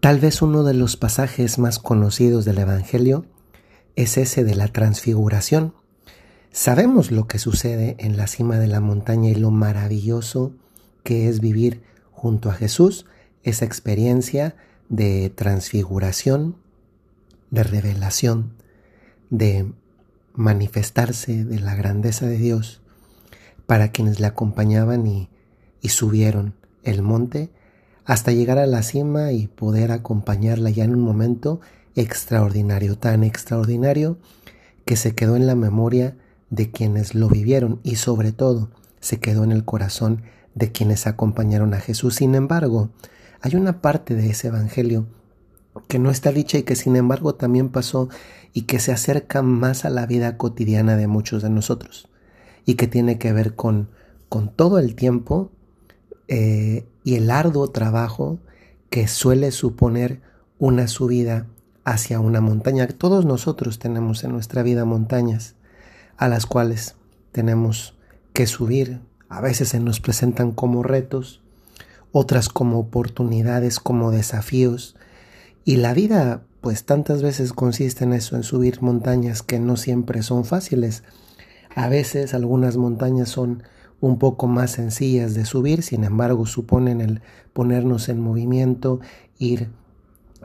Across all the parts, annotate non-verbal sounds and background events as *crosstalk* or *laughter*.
Tal vez uno de los pasajes más conocidos del Evangelio es ese de la transfiguración. Sabemos lo que sucede en la cima de la montaña y lo maravilloso que es vivir junto a Jesús, esa experiencia de transfiguración, de revelación, de manifestarse de la grandeza de Dios para quienes le acompañaban y, y subieron el monte hasta llegar a la cima y poder acompañarla ya en un momento extraordinario, tan extraordinario que se quedó en la memoria de quienes lo vivieron y sobre todo se quedó en el corazón de quienes acompañaron a Jesús. Sin embargo, hay una parte de ese Evangelio que no está dicha y que sin embargo también pasó y que se acerca más a la vida cotidiana de muchos de nosotros y que tiene que ver con, con todo el tiempo eh, y el arduo trabajo que suele suponer una subida hacia una montaña. Todos nosotros tenemos en nuestra vida montañas a las cuales tenemos que subir. A veces se nos presentan como retos, otras como oportunidades, como desafíos. Y la vida, pues tantas veces consiste en eso, en subir montañas que no siempre son fáciles. A veces algunas montañas son un poco más sencillas de subir, sin embargo suponen el ponernos en movimiento, ir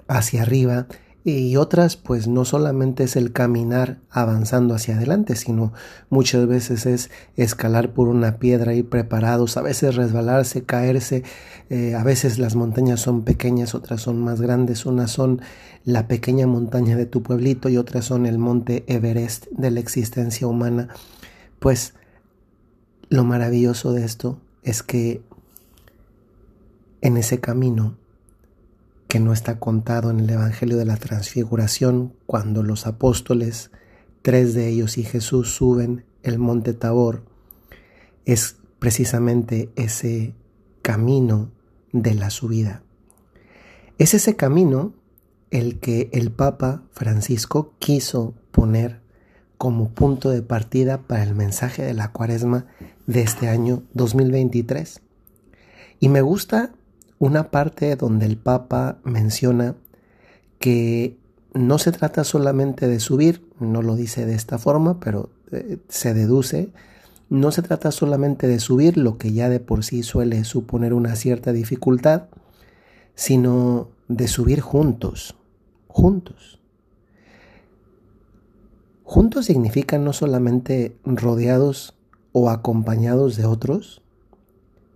hacia arriba y otras pues no solamente es el caminar avanzando hacia adelante, sino muchas veces es escalar por una piedra, ir preparados, a veces resbalarse, caerse, eh, a veces las montañas son pequeñas, otras son más grandes, unas son la pequeña montaña de tu pueblito y otras son el monte Everest de la existencia humana. Pues lo maravilloso de esto es que en ese camino que no está contado en el Evangelio de la Transfiguración, cuando los apóstoles, tres de ellos y Jesús suben el monte Tabor, es precisamente ese camino de la subida. Es ese camino el que el Papa Francisco quiso poner como punto de partida para el mensaje de la cuaresma de este año 2023. Y me gusta una parte donde el Papa menciona que no se trata solamente de subir, no lo dice de esta forma, pero eh, se deduce, no se trata solamente de subir, lo que ya de por sí suele suponer una cierta dificultad, sino de subir juntos, juntos. Juntos significa no solamente rodeados o acompañados de otros,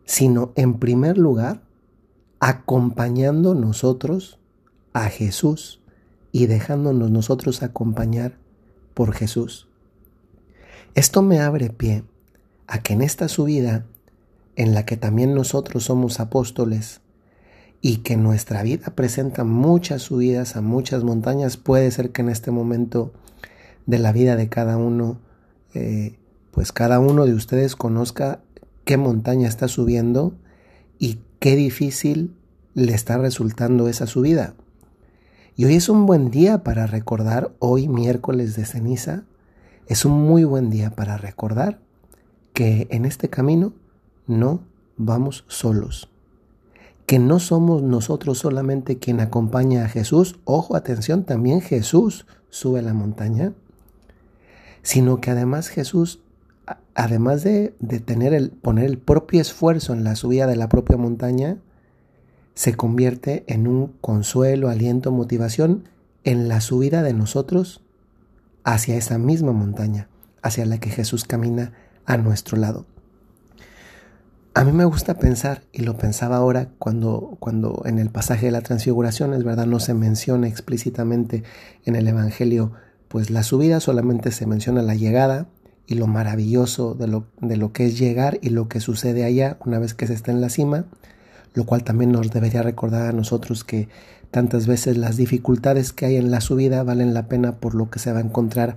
sino en primer lugar acompañando nosotros a Jesús y dejándonos nosotros acompañar por Jesús. Esto me abre pie a que en esta subida, en la que también nosotros somos apóstoles, y que nuestra vida presenta muchas subidas a muchas montañas, puede ser que en este momento de la vida de cada uno, eh, pues cada uno de ustedes conozca qué montaña está subiendo y qué difícil le está resultando esa subida. Y hoy es un buen día para recordar, hoy miércoles de ceniza, es un muy buen día para recordar que en este camino no vamos solos, que no somos nosotros solamente quien acompaña a Jesús, ojo, atención, también Jesús sube la montaña, sino que además Jesús además de, tener el, poner el propio esfuerzo en la subida de la propia montaña, se convierte en un consuelo, aliento, motivación en la subida de nosotros hacia esa misma montaña, hacia la que Jesús camina a nuestro lado. A mí me gusta pensar, y lo pensaba ahora cuando, cuando en el pasaje de la transfiguración, es verdad, no se menciona explícitamente en el Evangelio, pues la subida solamente se menciona la llegada, y lo maravilloso de lo, de lo que es llegar y lo que sucede allá una vez que se está en la cima, lo cual también nos debería recordar a nosotros que tantas veces las dificultades que hay en la subida valen la pena por lo que se va a encontrar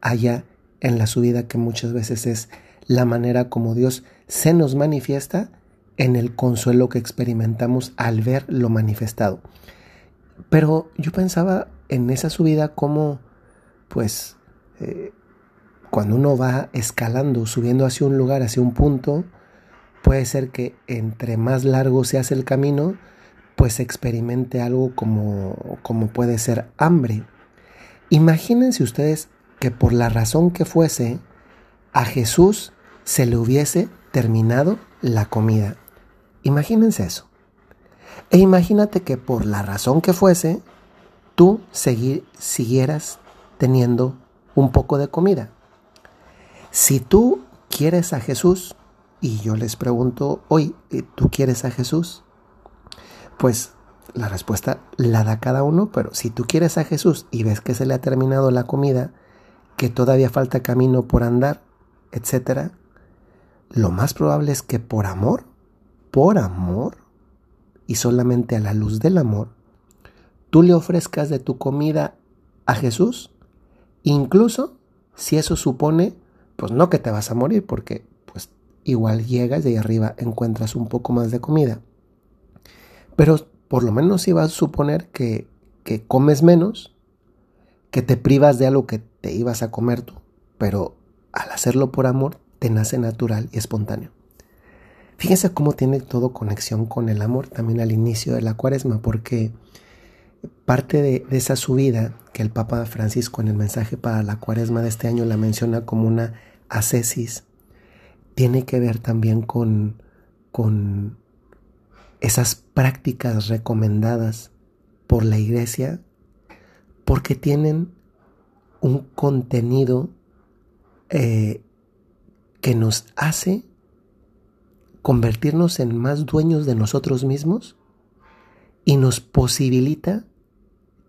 allá en la subida, que muchas veces es la manera como Dios se nos manifiesta en el consuelo que experimentamos al ver lo manifestado. Pero yo pensaba en esa subida como, pues, eh, cuando uno va escalando, subiendo hacia un lugar, hacia un punto, puede ser que entre más largo se hace el camino, pues experimente algo como, como puede ser hambre. Imagínense ustedes que por la razón que fuese, a Jesús se le hubiese terminado la comida. Imagínense eso. E imagínate que por la razón que fuese, tú seguir, siguieras teniendo un poco de comida. Si tú quieres a Jesús, y yo les pregunto hoy, ¿tú quieres a Jesús? Pues la respuesta la da cada uno, pero si tú quieres a Jesús y ves que se le ha terminado la comida, que todavía falta camino por andar, etc., lo más probable es que por amor, por amor, y solamente a la luz del amor, tú le ofrezcas de tu comida a Jesús, incluso si eso supone, pues no que te vas a morir, porque pues igual llegas y ahí arriba encuentras un poco más de comida. Pero por lo menos si vas a suponer que, que comes menos, que te privas de algo que te ibas a comer tú, pero al hacerlo por amor te nace natural y espontáneo. Fíjense cómo tiene todo conexión con el amor también al inicio de la cuaresma, porque parte de, esa subida que el Papa Francisco en el mensaje para la cuaresma de este año la menciona como una ascesis, tiene que ver también con, con esas prácticas recomendadas por la iglesia, porque tienen un contenido eh, que nos hace convertirnos en más dueños de nosotros mismos y nos posibilita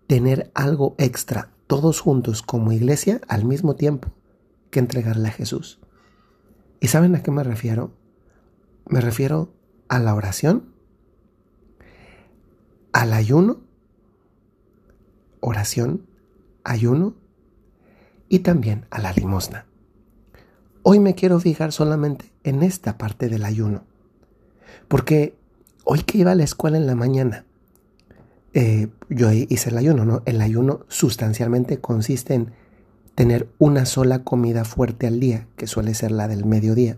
tener algo extra todos juntos como iglesia al mismo tiempo que entregarle a Jesús. ¿Y saben a qué me refiero? Me refiero a la oración, al ayuno, oración, ayuno y también a la limosna. Hoy me quiero fijar solamente en esta parte del ayuno. Porque hoy que iba a la escuela en la mañana, eh, yo hice el ayuno, ¿no? El ayuno sustancialmente consiste en tener una sola comida fuerte al día, que suele ser la del mediodía.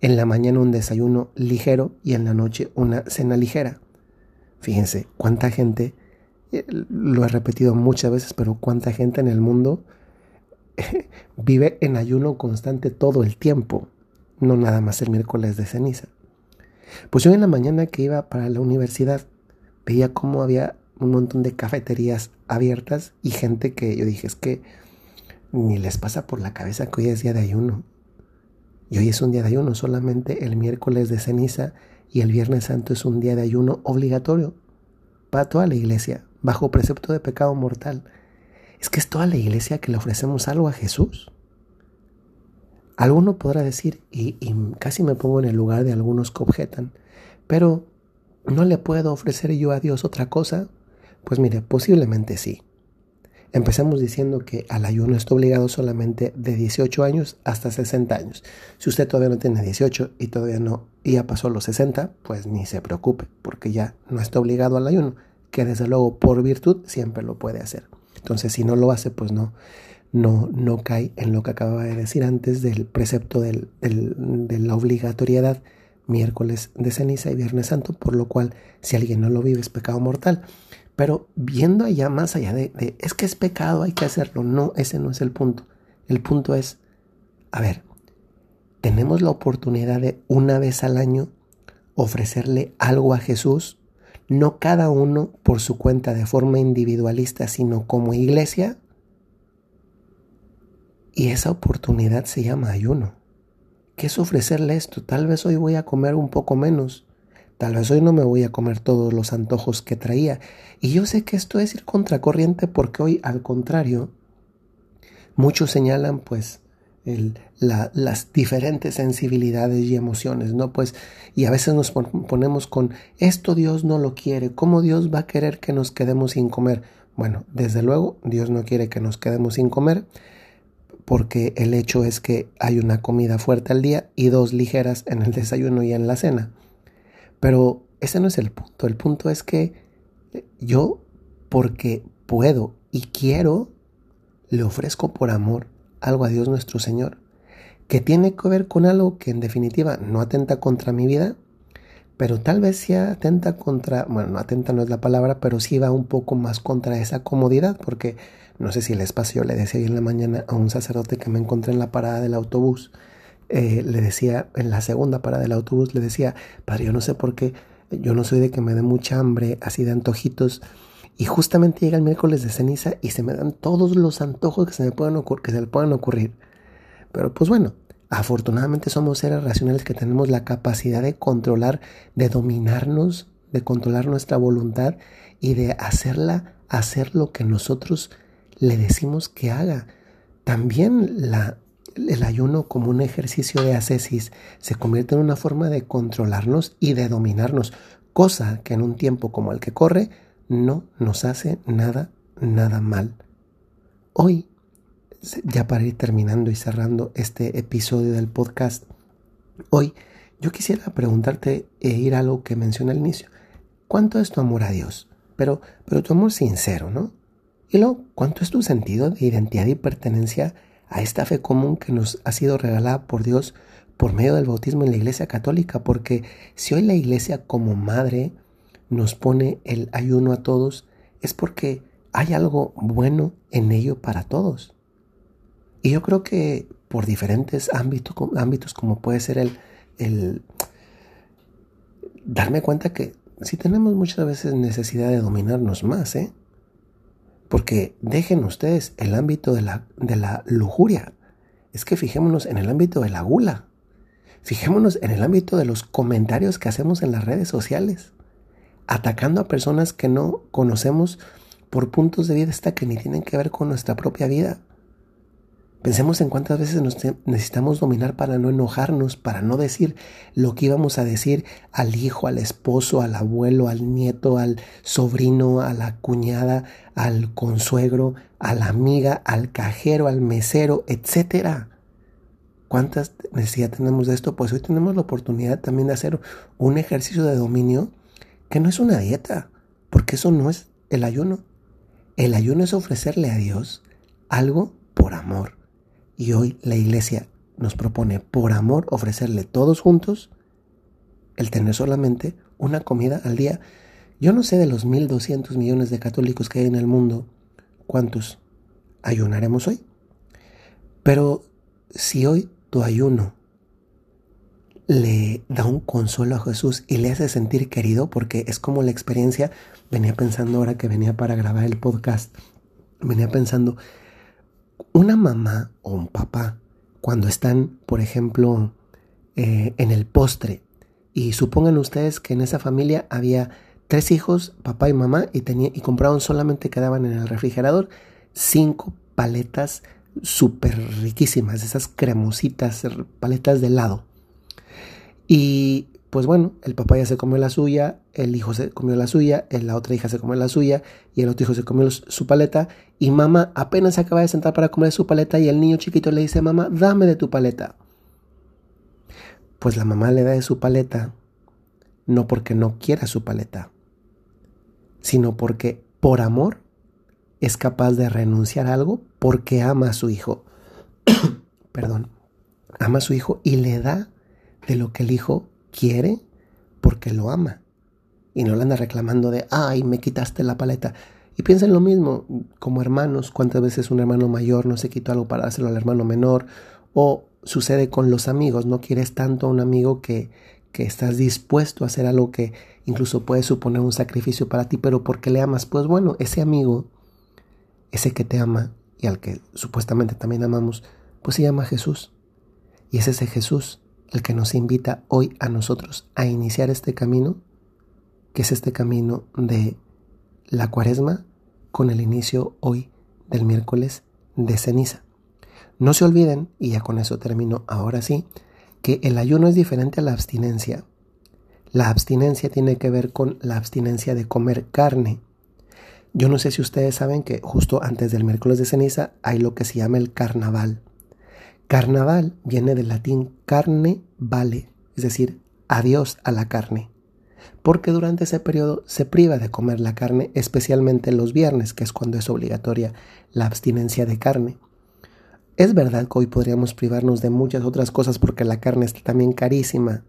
En la mañana un desayuno ligero y en la noche una cena ligera. Fíjense cuánta gente, eh, lo he repetido muchas veces, pero cuánta gente en el mundo *laughs* vive en ayuno constante todo el tiempo, no nada más el miércoles de ceniza. Pues yo en la mañana que iba para la universidad veía cómo había un montón de cafeterías abiertas y gente que yo dije es que ni les pasa por la cabeza que hoy es día de ayuno. Y hoy es un día de ayuno, solamente el miércoles de ceniza y el viernes santo es un día de ayuno obligatorio para toda la iglesia, bajo precepto de pecado mortal es que es toda la iglesia que le ofrecemos algo a Jesús. Alguno podrá decir, y, casi me pongo en el lugar de algunos que objetan, pero ¿no le puedo ofrecer yo a Dios otra cosa? Pues mire, posiblemente sí. Empecemos diciendo que al ayuno está obligado solamente de 18 años hasta 60 años. Si usted todavía no tiene 18 y todavía no ya pasó los 60, pues ni se preocupe, porque ya no está obligado al ayuno, que desde luego por virtud siempre lo puede hacer. Entonces, si no lo hace, pues no, no, no cae en lo que acababa de decir antes del precepto de la obligatoriedad miércoles de ceniza y viernes santo, por lo cual si alguien no lo vive es pecado mortal. Pero viendo allá más allá de, de, es que es pecado, hay que hacerlo. No, ese no es el punto. El punto es, a ver, tenemos la oportunidad de una vez al año ofrecerle algo a Jesús no cada uno por su cuenta de forma individualista, sino como iglesia. Y esa oportunidad se llama ayuno. ¿Qué es ofrecerle esto? Tal vez hoy voy a comer un poco menos. Tal vez hoy no me voy a comer todos los antojos que traía. Y yo sé que esto es ir contracorriente porque hoy, al contrario, muchos señalan pues las diferentes sensibilidades y emociones, ¿no? Pues, y a veces nos ponemos con, esto Dios no lo quiere, ¿cómo Dios va a querer que nos quedemos sin comer? Bueno, desde luego, Dios no quiere que nos quedemos sin comer, porque el hecho es que hay una comida fuerte al día y dos ligeras en el desayuno y en la cena. Pero ese no es el punto, el punto es que yo, porque puedo y quiero, le ofrezco por amor algo a Dios nuestro Señor, que tiene que ver con algo que en definitiva no atenta contra mi vida, pero tal vez sí atenta contra, bueno, atenta no es la palabra, pero sí va un poco más contra esa comodidad, porque no sé si les pasó, yo le decía en la mañana a un sacerdote que me encontré en la parada del autobús, eh, le decía, en la segunda parada del autobús, le decía, padre, yo no sé por qué, yo no soy de que me dé mucha hambre, así de antojitos, y justamente llega el miércoles de ceniza y se me dan todos los antojos que se me puedan que se le puedan ocurrir. Pero pues bueno, Afortunadamente somos seres racionales que tenemos la capacidad de controlar, de dominarnos, de controlar nuestra voluntad y de hacerla hacer lo que nosotros le decimos que haga. También el ayuno como un ejercicio de ascesis se convierte en una forma de controlarnos y de dominarnos, cosa que en un tiempo como el que corre no nos hace nada, nada mal. Hoy ya para ir terminando y cerrando este episodio del podcast, hoy yo quisiera preguntarte e ir a lo que mencioné al inicio. ¿Cuánto es tu amor a Dios? Pero, pero tu amor sincero, ¿no? Y luego, ¿cuánto es tu sentido de identidad y pertenencia a esta fe común que nos ha sido regalada por Dios por medio del bautismo en la Iglesia Católica? Porque si hoy la Iglesia como madre nos pone el ayuno a todos, es porque hay algo bueno en ello para todos. Y yo creo que por diferentes ámbitos, como puede ser el, el darme cuenta que sí tenemos muchas veces necesidad de dominarnos más, ¿eh? Porque dejen ustedes el ámbito de la, de la lujuria. Es que fijémonos en el ámbito de la gula. Fijémonos en el ámbito de los comentarios que hacemos en las redes sociales. Atacando a personas que no conocemos por puntos de vista que ni tienen que ver con nuestra propia vida. Pensemos en cuántas veces nos necesitamos dominar para no enojarnos, para no decir lo que íbamos a decir al hijo, al esposo, al abuelo, al nieto, al sobrino, a la cuñada, al consuegro, a la amiga, al cajero, al mesero, etc. ¿Cuántas necesidades tenemos de esto? Pues hoy tenemos la oportunidad también de hacer un ejercicio de dominio que no es una dieta, porque eso no es el ayuno. El ayuno es ofrecerle a Dios algo por amor. Y hoy la iglesia nos propone por amor ofrecerle todos juntos el tener solamente una comida al día. Yo no sé de los 1.200 millones de católicos que hay en el mundo, cuántos ayunaremos hoy. Pero si hoy tu ayuno le da un consuelo a Jesús y le hace sentir querido, porque es como la experiencia, venía pensando ahora que venía para grabar el podcast, venía pensando, una mamá o un papá, cuando están, por ejemplo, eh, en el postre, y supongan ustedes que en esa familia había tres hijos, papá y mamá, y, tenía, y compraban solamente, quedaban en el refrigerador, cinco paletas súper riquísimas, esas cremositas, paletas de helado. Y pues bueno, el papá ya se comió la suya, el hijo se comió la suya, la otra hija se comió la suya y el otro hijo se comió su paleta y mamá apenas se acaba de sentar para comer su paleta y el niño chiquito le dice, mamá, dame de tu paleta. Pues la mamá le da de su paleta no porque no quiera su paleta, sino porque por amor es capaz de renunciar a algo porque ama a su hijo. *coughs* Perdón, ama a su hijo y le da de lo que el hijo quiere porque lo ama. Y no le anda reclamando de, ay, me quitaste la paleta. Y piensen lo mismo, como hermanos, cuántas veces un hermano mayor no se quitó algo para dárselo al hermano menor. O sucede con los amigos, no quieres tanto a un amigo que, que estás dispuesto a hacer algo que incluso puede suponer un sacrificio para ti, pero porque le amas, pues bueno, ese amigo, ese que te ama y al que supuestamente también amamos, pues se llama Jesús. Y es ese Jesús el que nos invita hoy a nosotros a iniciar este camino, que es este camino de la cuaresma con el inicio hoy del miércoles de ceniza. No se olviden, y ya con eso termino ahora sí, que el ayuno es diferente a la abstinencia. La abstinencia tiene que ver con la abstinencia de comer carne. Yo no sé si ustedes saben que justo antes del miércoles de ceniza hay lo que se llama el carnaval. Carnaval viene del latín carne vale, es decir, adiós a la carne. Porque durante ese periodo se priva de comer la carne, especialmente los viernes, que es cuando es obligatoria la abstinencia de carne. Es verdad que hoy podríamos privarnos de muchas otras cosas porque la carne está también carísima.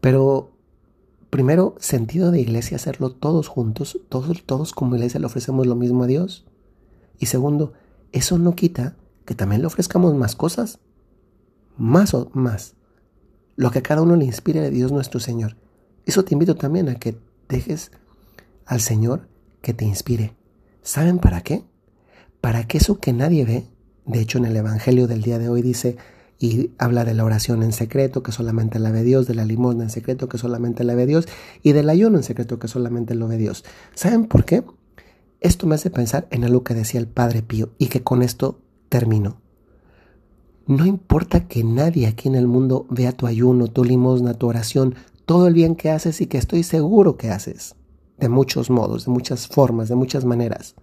Pero primero, sentido de iglesia, hacerlo todos juntos, todos, todos como iglesia le ofrecemos lo mismo a Dios. Y segundo, eso no quita que también le ofrezcamos más cosas, más o más, lo que a cada uno le inspire de Dios nuestro Señor. Eso te invito también a que dejes al Señor que te inspire. ¿Saben para qué? Para que eso que nadie ve, de hecho en el Evangelio del día de hoy dice, y habla de la oración en secreto que solamente la ve Dios, de la limosna en secreto que solamente la ve Dios y del ayuno en secreto que solamente lo ve Dios. ¿Saben por qué? Esto me hace pensar en algo que decía el Padre Pío y que con esto termino. No importa que nadie aquí en el mundo vea tu ayuno, tu limosna, tu oración, todo el bien que haces y que estoy seguro que haces, de muchos modos, de muchas formas, de muchas maneras.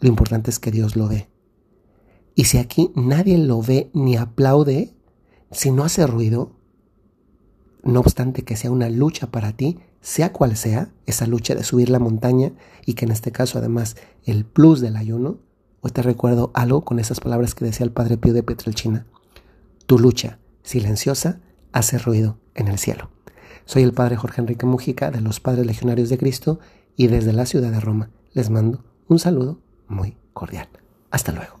Lo importante es que Dios lo ve. Y si aquí nadie lo ve ni aplaude, si no hace ruido, no obstante que sea una lucha para ti, sea cual sea, esa lucha de subir la montaña y que en este caso además el plus del ayuno, hoy te recuerdo algo con esas palabras que decía el Padre Pío de Petrelchina. Tu lucha silenciosa hace ruido en el cielo. Soy el Padre Jorge Enrique Mujica de los Padres Legionarios de Cristo y desde la ciudad de Roma les mando un saludo muy cordial. Hasta luego.